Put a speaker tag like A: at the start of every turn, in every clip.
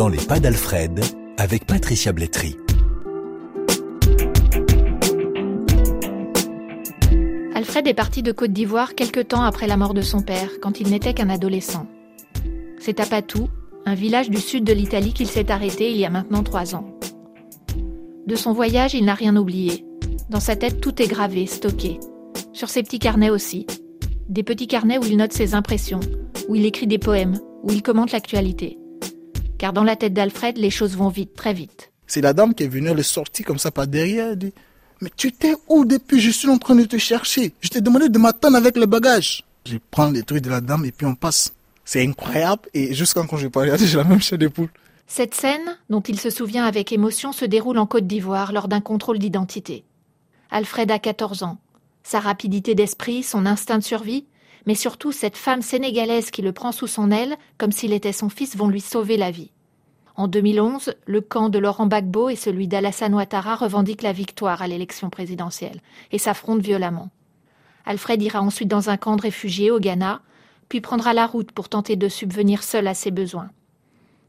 A: Dans les pas d'Alfred, avec Patricia Blétry.
B: Alfred est parti de Côte d'Ivoire quelque temps après la mort de son père, quand il n'était qu'un adolescent. C'est à Patou, un village du sud de l'Italie, qu'il s'est arrêté il y a maintenant trois ans. De son voyage, il n'a rien oublié. Dans sa tête, tout est gravé, stocké. Sur ses petits carnets aussi. Des petits carnets où il note ses impressions, où il écrit des poèmes, où il commente l'actualité. Car dans la tête d'Alfred, les choses vont vite, très vite.
C: C'est la dame qui est venue, elle est sortie comme ça par derrière, elle dit Mais tu étais où depuis? Je suis en train de te chercher. Je t'ai demandé de m'attendre avec les bagages. Je prends les trucs de la dame et puis on passe. C'est incroyable et jusqu'à quand je vais pas regarder, j'ai la même chair de poule.
B: Cette scène, dont il se souvient avec émotion, se déroule en Côte d'Ivoire lors d'un contrôle d'identité. Alfred a 14 ans. Sa rapidité d'esprit, son instinct de survie, mais surtout cette femme sénégalaise qui le prend sous son aile comme s'il était son fils vont lui sauver la vie. En 2011, le camp de Laurent Gbagbo et celui d'Alassane Ouattara revendiquent la victoire à l'élection présidentielle et s'affrontent violemment. Alfred ira ensuite dans un camp de réfugiés au Ghana, puis prendra la route pour tenter de subvenir seul à ses besoins.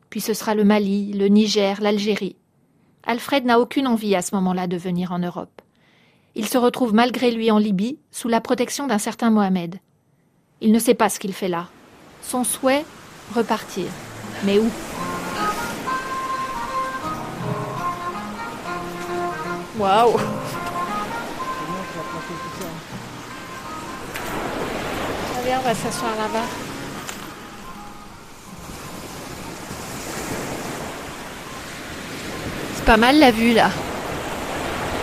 B: Puis ce sera le Mali, le Niger, l'Algérie. Alfred n'a aucune envie à ce moment-là de venir en Europe. Il se retrouve malgré lui en Libye, sous la protection d'un certain Mohamed. Il ne sait pas ce qu'il fait là. Son souhait repartir. Mais où? Waouh Viens, on va s'asseoir là-bas. C'est pas mal la vue là.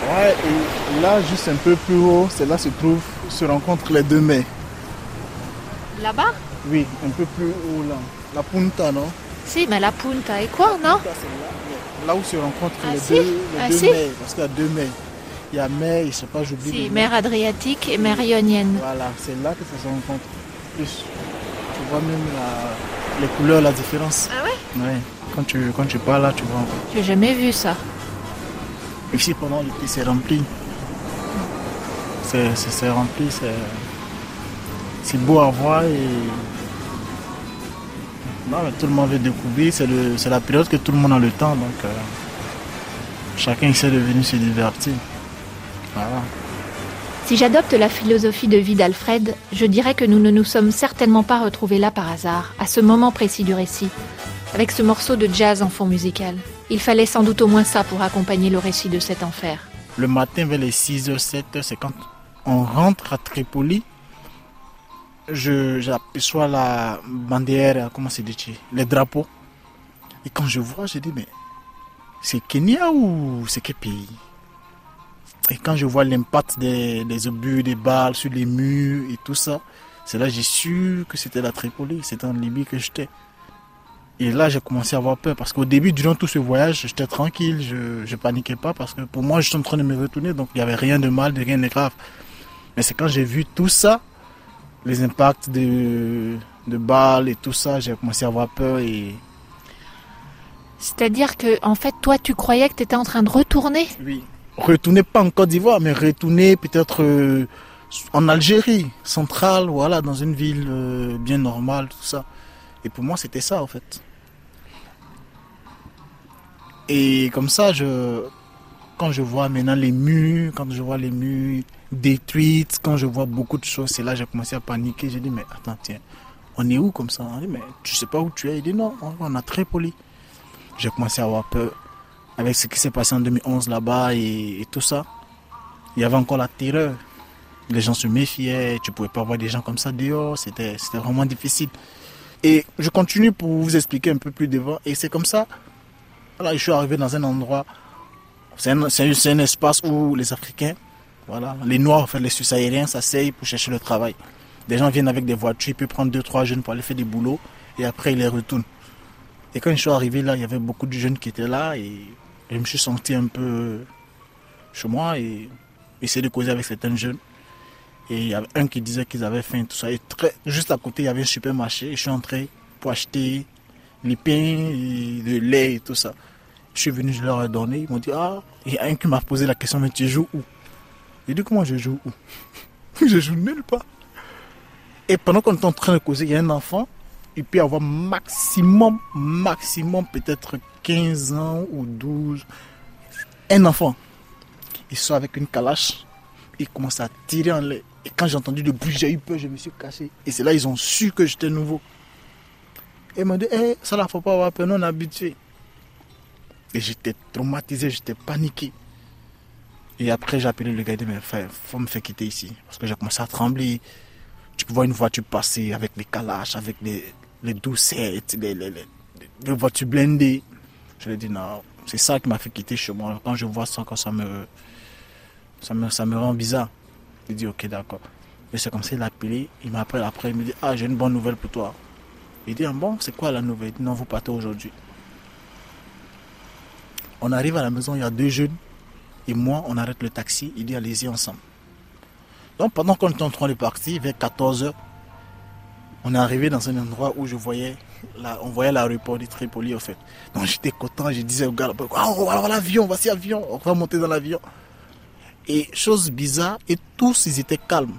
C: Ouais, et là, juste un peu plus haut, c'est là se trouve, se rencontrent les deux mers.
B: Là-bas
C: Oui, un peu plus haut là. La Punta, non?
B: Si, mais la Punta et quoi, non?
C: Là, là où se rencontrent
B: Ah,
C: les
B: si?
C: deux, les
B: Ah,
C: deux
B: si?
C: mers. Parce qu'il y a deux mers. Il y a mer, je sais pas, j'oublie.
B: Si, mer Adriatique et mer Ionienne.
C: Voilà, c'est là que ça se rencontre plus. Tu vois même la- les couleurs, la différence.
B: Ah ouais?
C: Ouais. Quand tu, quand tu pars là, tu vois.
B: J'ai jamais vu ça.
C: Ici, pendant l'été, c'est rempli. C'est rempli, c'est, c'est beau à voir et. Non, tout le monde veut découvrir. C'est la période que tout le monde a le temps, donc euh, chacun essaie de venir se divertir. Voilà.
B: Si j'adopte la philosophie de vie d'Alfred, je dirais que nous ne nous sommes certainement pas retrouvés là par hasard, à ce moment précis du récit, avec ce morceau de jazz en fond musical. Il fallait sans doute au moins ça pour accompagner le récit de cet enfer.
C: Le matin, vers les 6h, 7h, c'est quand on rentre à Tripoli. Je, j'aperçois la bandière, comment c'est dit, les drapeaux. Et quand je vois, je dis, mais c'est Kenya ou c'est quel pays? Et quand je vois l'impact des, des obus, des balles sur les murs et tout ça, c'est là j'ai su que c'était la Tripoli, c'était en Libye que j'étais. Et là, j'ai commencé à avoir peur parce qu'au début, durant tout ce voyage, j'étais tranquille, je ne paniquais pas parce que pour moi, je suis en train de me retourner, donc il n'y avait rien de mal, de rien de grave. Mais c'est quand j'ai vu tout ça, les impacts de, de balles et tout ça, j'ai commencé à avoir peur et
B: C'est-à-dire que, en fait, toi, tu croyais que tu étais en train de retourner?
C: Oui. retourner pas en Côte d'Ivoire, mais retourner peut-être euh, en Algérie, centrale, voilà, dans une ville euh, bien normale, tout ça. Et pour moi, c'était ça, en fait. Et comme ça, je, quand je vois maintenant les murs, quand je vois les murs détruites, quand je vois beaucoup de choses, c'est là que j'ai commencé à paniquer. J'ai dit, mais attends, tiens, on est où comme ça? Mais tu sais pas où tu es Il dit, non, on a très poli. J'ai commencé à avoir peur avec ce qui s'est passé en 2011 là-bas et, tout ça. Il y avait encore la terreur. Les gens se méfiaient, tu pouvais pas voir des gens comme ça dehors, c'était vraiment difficile. Et je continue pour vous expliquer un peu plus devant. Et c'est comme ça, voilà, je suis arrivé dans un endroit, c'est un, un- espace où les Africains, voilà, les Noirs, enfin les Suisse-aériens s'asseyent pour chercher le travail. Des gens viennent avec des voitures, ils peuvent prendre deux, trois jeunes pour aller faire des boulots et après ils les retournent. Et quand je suis arrivé là, il y avait beaucoup de jeunes qui étaient là et je me suis senti un peu chez moi et essayer de causer avec certains jeunes. Et il y avait un qui disait qu'ils avaient faim, tout ça. Et très, juste à côté, il y avait un supermarché. Et je suis entré pour acheter les pains, le lait et tout ça. Je suis venu, je leur ai donné. Ils m'ont dit, ah, il y a un qui m'a posé la question, mais tu joues où? J'ai dit, comment je joue où? Je joue nulle part. Et pendant qu'on est en train de causer, il y a un enfant. il peut avoir maximum, maximum peut-être 15 ans ou 12. Un enfant. Il sort avec une calache. Il commence à tirer en l'air. Et quand j'ai entendu le bruit, j'ai eu peur, je me suis caché. Et c'est là ils ont su que j'étais nouveau. Et ils m'ont dit, eh, ça ne faut pas avoir peur, nous on habitué. Et j'étais traumatisé, j'étais paniqué. Et après, j'ai appelé le gars, il dit, mais faut me faire quitter ici. Parce que j'ai commencé à trembler. Tu vois une voiture passer avec les calaches, avec les, les doucettes, les, les, les, voitures blindées. Je lui ai dit, non, c'est ça qui m'a fait quitter chez moi. Quand je vois ça, quand ça me, ça me, ça me rend bizarre. Il dit, ok, d'accord. Et c'est comme ça, il a appelé. Il m'appelle après, il me dit, ah, j'ai une bonne nouvelle pour toi. Il dit, ah bon, c'est quoi la nouvelle? Il dit, non, vous partez aujourd'hui. On arrive à la maison, il y a deux jeunes. Et moi, on arrête le taxi. Il dit, allez-y ensemble. Donc, pendant qu'on était en train de partir, vers 14h, on est arrivé dans un endroit où je voyais, la, on voyait l'aéroport de Tripoli, en fait. Donc, j'étais content. Je disais au gars, on va avoir l'avion, voici l'avion. On va monter dans l'avion. Et chose bizarre, et tous, ils étaient calmes.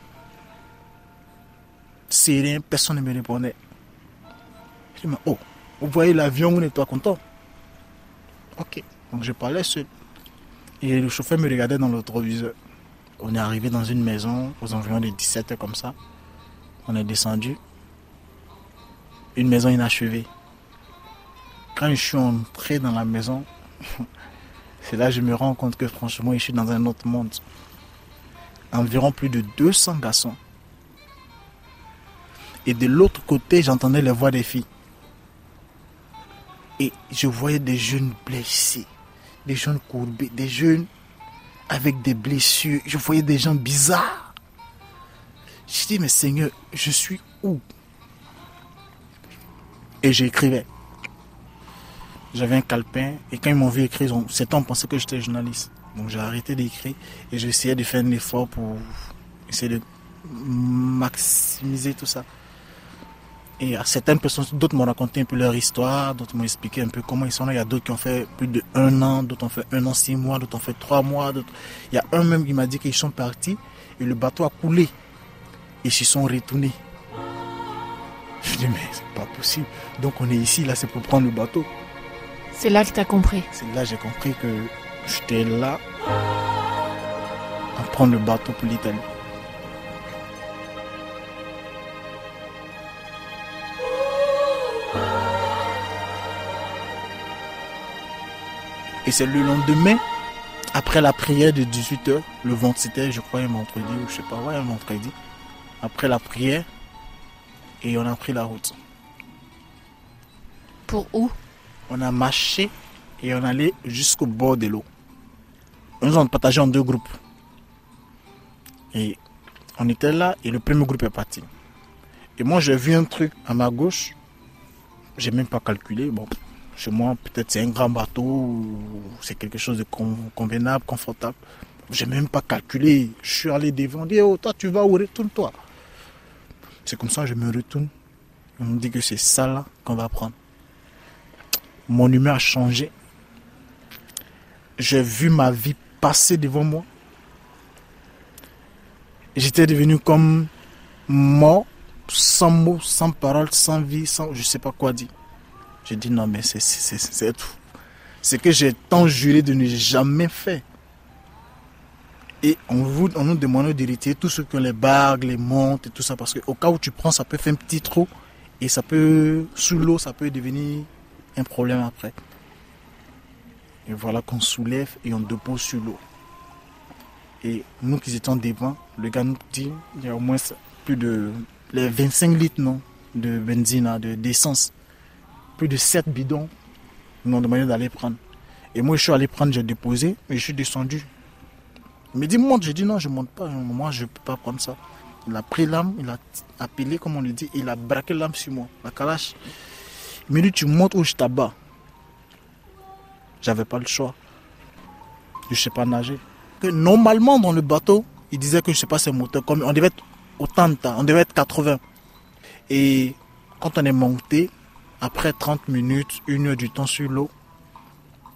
C: C'est rien, personne ne me répondait. Je dis, oh, vous voyez l'avion, vous n'êtes pas content Ok. Donc je parlais seul. Et le chauffeur me regardait dans le rétroviseur. On est arrivé dans une maison aux environs de 17 h comme ça. On est descendu. Une maison inachevée. Quand je suis entré dans la maison, c'est là que je me rends compte que franchement, je suis dans un autre monde. Environ plus de 200 garçons. Et de l'autre côté, j'entendais les voix des filles. Et je voyais des jeunes blessés, des jeunes courbés, des jeunes avec des blessures. Je voyais des gens bizarres. Je dis, mais Seigneur, je suis où? Et j'écrivais. J'avais un calepin et quand ils m'ont vu écrire, c'est on pensait que j'étais journaliste. Donc j'ai arrêté d'écrire et j'essayais de faire un effort pour essayer de maximiser tout ça. Et à certaines personnes, d'autres m'ont raconté un peu leur histoire, d'autres m'ont expliqué un peu comment ils sont là. Il y a d'autres qui ont fait plus de un an, d'autres ont fait un an, six mois, d'autres ont fait trois mois. Il y a un même qui m'a dit qu'ils sont partis et le bateau a coulé. Ils s'y sont retournés. Je dis, mais c'est pas possible. Donc on est ici, là, c'est pour prendre le bateau.
B: C'est là que tu as compris.
C: C'est là que j'ai compris que j'étais là à prendre le bateau pour l'Italie. Et c'est le lendemain, après la prière de 18h, le vent c'était, je crois, un vendredi ou je sais pas, ouais, un vendredi. Après la prière, et on a pris la route.
B: Pour où?
C: On a marché et on allait jusqu'au bord de l'eau. Nous avons partagé en deux groupes. Et on était là et le premier groupe est parti. Et moi j'ai vu un truc à ma gauche. J'ai même pas calculé. Bon, chez moi peut-être c'est un grand bateau c'est quelque chose de convenable, confortable. J'ai même pas calculé. Je suis allé devant. Dit, oh, toi tu vas où? Retourne-toi. C'est comme ça que je me retourne. On me dit que c'est ça là qu'on va prendre mon humeur a changé. J'ai vu ma vie passer devant moi. J'étais devenu comme mort, sans mots, sans parole, sans vie, sans je sais pas quoi dire. J'ai dit non mais c'est tout. C'est que j'ai tant juré de ne jamais faire. Et on, nous demande d'hériter tout ce que les bagues, les montes et tout ça, parce qu'au cas où tu prends, ça peut faire un petit trou, et ça peut, sous l'eau, ça peut devenir un problème après. Et voilà qu'on soulève et on dépose sur l'eau. Et nous qui étions devant, le gars nous dit il y a au moins plus de les 25 litres non, de benzine, hein, de d'essence. Plus de 7 bidons nous ont demandé d'aller prendre. Et moi je suis allé prendre, j'ai déposé et je suis descendu. Il me dit monte, j'ai dit non, je monte pas, moi je ne peux pas prendre ça. Il a pris l'âme, il a appelé comme on le dit, il a braqué l'âme sur moi, la calache. Mais lui, tu montes où je t'abats. J'avais pas le choix. Je ne sais pas nager. normalement, dans le bateau, il disait que je sais pas, c'est moteur. Comme on devait être autant de temps, on devait être 80. Et quand on est monté, après 30 minutes, une heure du temps sur l'eau,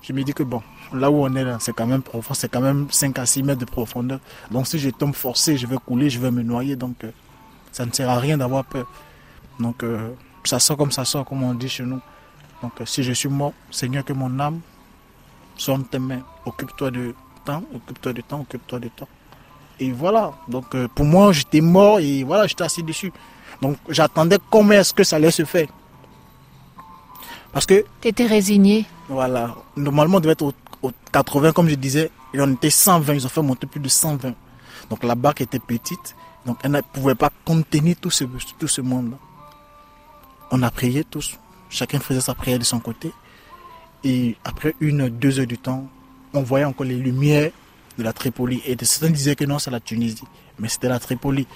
C: je me dis que bon, là où on est là, c'est quand même profond, c'est quand même 5 à 6 mètres de profondeur. Donc si je tombe forcé, je vais couler, je vais me noyer. Donc euh, ça ne sert à rien d'avoir peur. Donc euh, ça sort comme ça sort, comme on dit chez nous. Donc euh, si je suis mort, Seigneur, que mon âme soit entre tes mains. Occupe-toi de temps, occupe-toi de temps, occupe-toi de temps. Et voilà. Donc pour moi, j'étais mort et voilà, j'étais assis dessus. Donc j'attendais comment est-ce que ça allait se faire. Parce que.
B: Tu étais résigné.
C: Voilà. Normalement, on devait être au, 80, comme je disais. Et on était 120. Ils ont fait monter plus de 120. Donc la barque était petite. Donc elle ne pouvait pas contenir tout ce, tout ce monde-là. On a prié tous. Chacun faisait sa prière de son côté. Et après une, deux heures du temps, on voyait encore les lumières de la Tripoli. Et certains disaient que non, c'est la Tunisie. Mais c'était la Tripoli.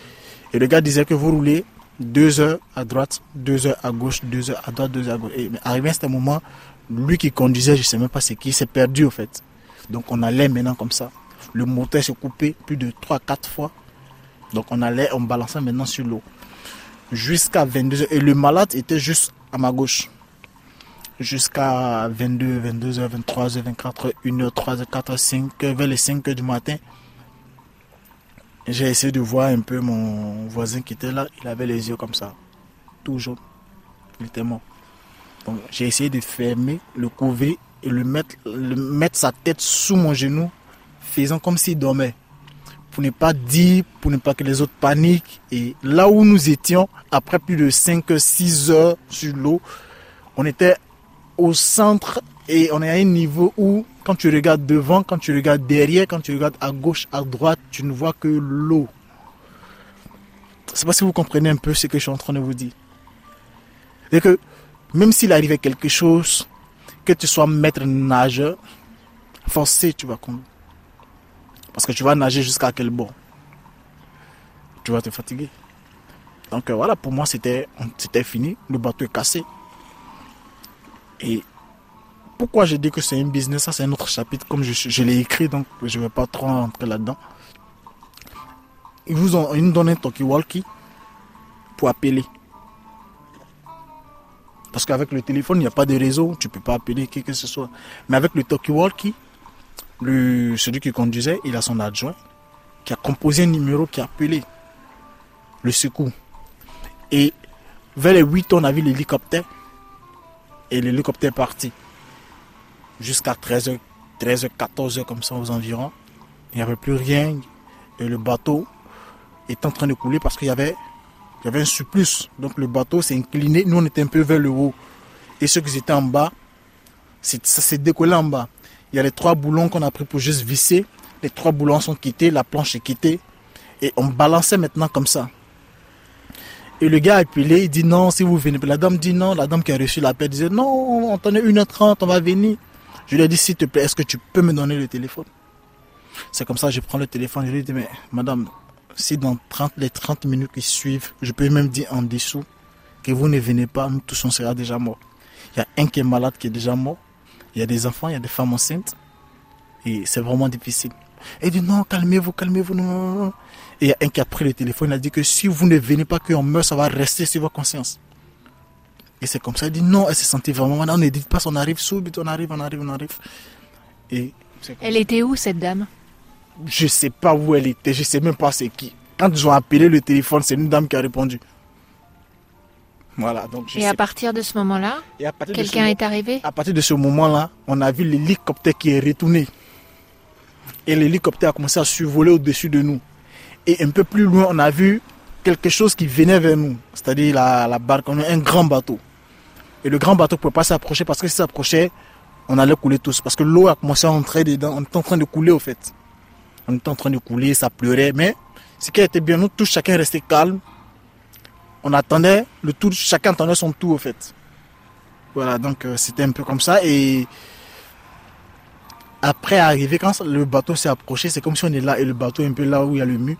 C: Et le gars disait que vous roulez deux heures à droite, deux heures à gauche, deux heures à droite, deux heures à gauche. Et arrivé à ce moment, lui qui conduisait, je ne sais même pas c'est qui, s'est perdu au fait. Donc on allait maintenant comme ça. Le moteur s'est coupé plus de trois, quatre fois. Donc on allait, on balançait maintenant sur l'eau. Jusqu'à 22 heures. Et le malade était juste à ma gauche. Jusqu'à 22, 22h, 23h, 24h, 1h, 3h, 4h, 5h, vers les 5h du matin. J'ai essayé de voir un peu mon voisin qui était là. Il avait les yeux comme ça. Tout jaune. Il était mort. Donc j'ai essayé de fermer, le couvrir et le mettre, le mettre sa tête sous mon genou, faisant comme s'il dormait. Pour ne pas dire, pour ne pas que les autres paniquent. Et là où nous étions, après plus de 5-6 heures sur l'eau, on était au centre et on est à un niveau où, quand tu regardes devant, quand tu regardes derrière, quand tu regardes à gauche, à droite, tu ne vois que l'eau. Je ne sais pas si vous comprenez un peu ce que je suis en train de vous dire. C'est que même s'il arrivait quelque chose, que tu sois maître nageur, forcé, tu vas comprendre. Parce que tu vas nager jusqu'à quel bord? Tu vas te fatiguer. Donc euh, voilà, pour moi, c'était fini. Le bateau est cassé. Et pourquoi je dis que c'est un business Ça, c'est un autre chapitre, comme je, l'ai écrit, donc je ne vais pas trop rentrer là-dedans. Ils vous ont, nous donnent un talkie-walkie pour appeler. Parce qu'avec le téléphone, il n'y a pas de réseau, tu ne peux pas appeler qui que ce soit. Mais avec le talkie-walkie, celui qui conduisait, il a son adjoint qui a composé un numéro qui a appelé le secours. Et vers les 8 on a vu l'hélicoptère. Et l'hélicoptère est parti jusqu'à 13h, 13h, 14h comme ça aux environs. Il n'y avait plus rien. Et le bateau est en train de couler parce qu'il y avait, y avait un surplus. Donc le bateau s'est incliné. Nous, on était un peu vers le haut. Et ceux qui étaient en bas, ça s'est décollé en bas. Il y a les trois boulons qu'on a pris pour juste visser. Les trois boulons sont quittés, la planche est quittée. Et on balançait maintenant comme ça. Et le gars a appelé, il dit non, si vous venez. La dame dit non, la dame qui a reçu l'appel disait non, on tenait 1h30, on va venir. Je lui ai dit, s'il te plaît, est-ce que tu peux me donner le téléphone? C'est comme ça, je prends le téléphone, je lui dis, mais madame, si dans 30, les 30 minutes qui suivent, je peux même dire en dessous que vous ne venez pas, nous tous on sera déjà morts. Il y a un qui est malade qui est déjà mort, il y a des enfants, il y a des femmes enceintes, et c'est vraiment difficile. Elle dit non, calmez-vous, calmez-vous, non, Et il y a un qui a pris le téléphone, il a dit que si vous ne venez pas, qu'on meurt, ça va rester sur votre conscience. Et c'est comme ça, elle dit non, elle se sentait vraiment mal. On ne dit pas, on arrive subit, on arrive, on arrive, on arrive.
B: Et elle était où cette dame?
C: Je ne sais pas où elle était, je ne sais même pas c'est qui. Quand ils ont appelé le téléphone, c'est une dame qui a répondu.
B: Voilà, donc Et à partir de ce moment-là, quelqu'un est arrivé?
C: À partir de ce moment-là, on a vu l'hélicoptère qui est retourné. Et l'hélicoptère a commencé à survoler au-dessus de nous. Et un peu plus loin, on a vu quelque chose qui venait vers nous, c'est-à-dire la, barque, un grand bateau. Et le grand bateau ne pouvait pas s'approcher parce que s'il s'approchait, on allait couler tous. Parce que l'eau a commencé à entrer dedans. On était en train de couler au fait. On était en train de couler, ça pleurait. Mais ce qui était bien, nous tous, chacun restait calme. On attendait le tour, chacun attendait son tour au fait. Voilà, donc euh, c'était un peu comme ça. Et après arriver, quand le bateau s'est approché, c'est comme si on est là et le bateau est un peu là où il y a le mur.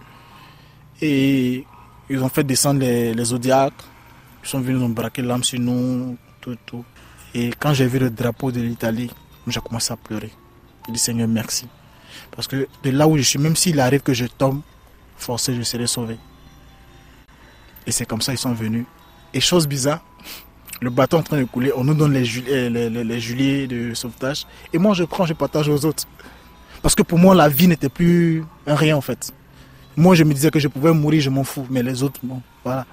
C: Et ils ont fait descendre les, les. Ils sont venus nous braquer l'âme sur nous tout, Et quand j'ai vu le drapeau de l'Italie, j'ai commencé à pleurer. J'ai dit Seigneur, merci. Parce que de là où je suis, même s'il arrive que je tombe, forcé, je serai sauvé. Et c'est comme ça ils sont venus. Et chose bizarre, le bateau est en train de couler, on nous donne les, juliers de sauvetage. Et moi, je prends, je partage aux autres. Parce que pour moi, la vie n'était plus un rien en fait. Moi, je me disais que je pouvais mourir, je m'en fous. Mais les autres, bon, voilà.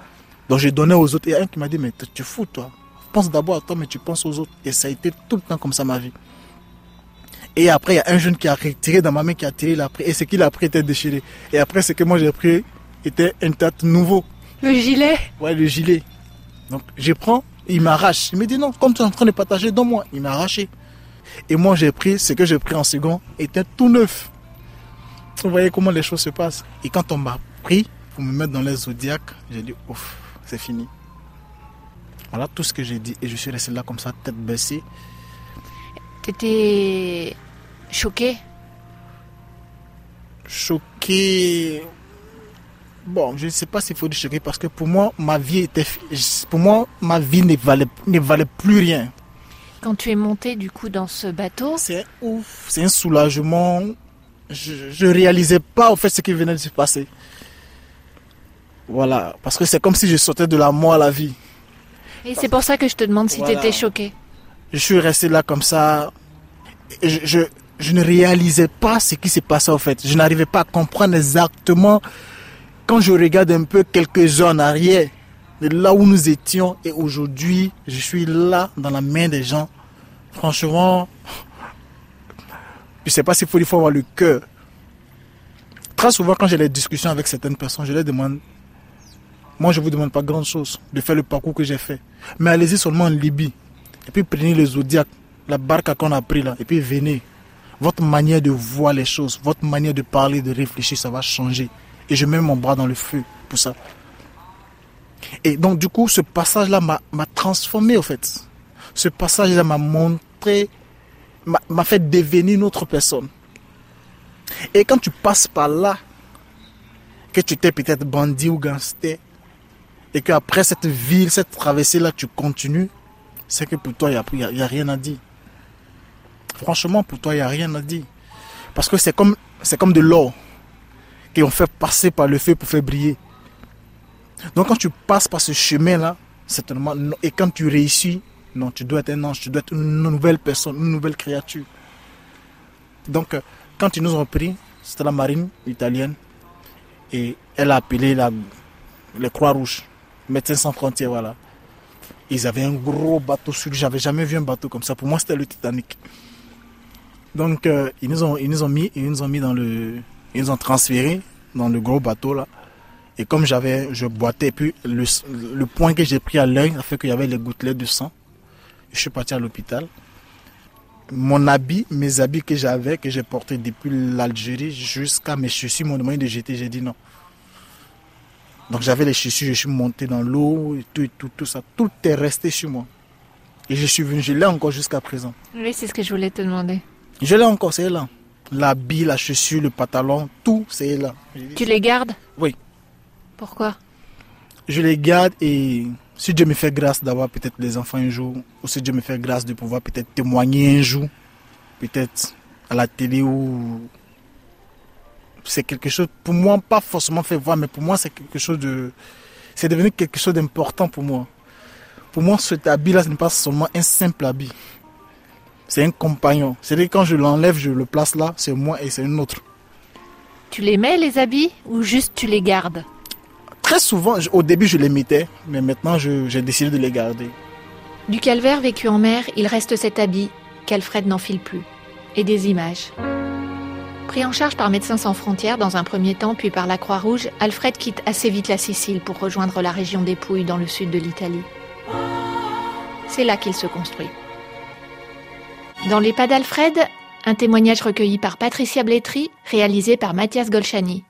C: Donc je donnais aux autres. Et un qui m'a dit, mais tu fous toi. Pense d'abord à toi, mais tu penses aux autres. Et ça a été tout le temps comme ça ma vie. Et après, il y a un jeune qui a retiré dans ma main, qui a tiré, il a pris. Et ce qu'il a pris était déchiré. Et après, ce que moi j'ai pris était un tête nouveau.
B: Le gilet
C: Ouais, le gilet. Donc, je prends, il m'arrache. Il me dit non, comme tu es en train de partager, donne-moi. Il m'a arraché. Et moi, j'ai pris, ce que j'ai pris en second était tout neuf. Vous voyez comment les choses se passent. Et quand on m'a pris pour me mettre dans les zodiaques, j'ai dit, ouf, c'est fini. Voilà tout ce que j'ai dit. Et je suis resté là comme ça, tête baissée.
B: T'étais choqué?
C: Choqué. Bon, je ne sais pas s'il faut dire choqué parce que pour moi, ma vie était. Pour moi, ma vie ne valait, ne valait plus rien.
B: Quand tu es monté du coup dans ce bateau?
C: C'est ouf, c'est un soulagement. Je ne réalisais pas au fait ce qui venait de se passer. Voilà, parce que c'est comme si je sortais de la mort à la vie.
B: Et c'est pour ça que je te demande si tu étais choqué.
C: Je suis resté là comme ça. Je, je, je ne réalisais pas ce qui s'est passé en fait. Je n'arrivais pas à comprendre exactement quand je regarde un peu quelques heures en arrière de là où nous étions et aujourd'hui je suis là dans la main des gens. Franchement, je ne sais pas s'il faut, il faut avoir le cœur. Très souvent quand j'ai des discussions avec certaines personnes, je leur demande moi, je ne vous demande pas grand-chose de faire le parcours que j'ai fait. Mais allez-y seulement en Libye. Et puis prenez le Zodiac, la barque qu'on a pris là. Et puis venez. Votre manière de voir les choses, votre manière de parler, de réfléchir, ça va changer. Et je mets mon bras dans le feu pour ça. Et donc, du coup, ce passage-là m'a transformé, au fait. Ce passage-là m'a montré, m'a fait devenir une autre personne. Et quand tu passes par là, que tu étais peut-être bandit ou gangster, et qu'après cette ville, cette traversée-là, tu continues, c'est que pour toi, il n'y a, a, rien à dire. Franchement, pour toi, il n'y a rien à dire. Parce que c'est comme, comme de l'or qu'on fait passer par le feu pour faire briller. Donc quand tu passes par ce chemin-là, et quand tu réussis, non, tu dois être un ange, tu dois être une nouvelle personne, une nouvelle créature. Donc, euh, quand ils nous ont pris, c'était la marine italienne, et elle a appelé la, les Croix-Rouges. Médecins sans frontières, voilà. Ils avaient un gros bateau sur lui. J'avais jamais vu un bateau comme ça. Pour moi, c'était le Titanic. Donc, euh, ils, nous ont, ils nous ont mis, ils nous ont mis dans le, ils nous ont transféré dans le gros bateau là. Et comme j'avais, je boitais, puis le, le point que j'ai pris à l'œil a fait qu'il y avait les gouttelettes de sang. Je suis parti à l'hôpital. Mon habit, mes habits que j'avais, que j'ai portés depuis l'Algérie jusqu'à mes chaussures, mon demandé de jeter. J'ai dit non. Donc j'avais les chaussures, je suis monté dans l'eau, et tout, et tout, tout ça. Tout est resté sur moi. Et je suis venu, je l'ai encore jusqu'à présent.
B: Oui, c'est ce que je voulais te demander.
C: Je l'ai encore, c'est là. L'habit, la chaussure, le pantalon, tout, c'est là.
B: Tu les gardes?
C: Oui.
B: Pourquoi?
C: Je les garde et si Dieu me fait grâce d'avoir peut-être les enfants un jour, ou si Dieu me fait grâce de pouvoir peut-être témoigner un jour, peut-être à la télé ou c'est quelque chose, pour moi, pas forcément fait voir, mais pour moi, c'est quelque chose de. C'est devenu quelque chose d'important pour moi. Pour moi, cet habit-là, ce n'est pas seulement un simple habit. C'est un compagnon. C'est-à-dire quand je l'enlève, je le place là, c'est moi et c'est une autre.
B: Tu les mets, les habits, ou juste tu les gardes?
C: Très souvent, au début, je les mettais, mais maintenant, j'ai décidé de les garder.
B: Du calvaire vécu en mer, il reste cet habit qu'Alfred n'enfile plus. Et des images. Pris en charge par Médecins sans frontières dans un premier temps, puis par la Croix-Rouge, Alfred quitte assez vite la Sicile pour rejoindre la région des Pouilles dans le sud de l'Italie. C'est là qu'il se construit. Dans les pas d'Alfred, un témoignage recueilli par Patricia Blétry, réalisé par Mathias Golchani.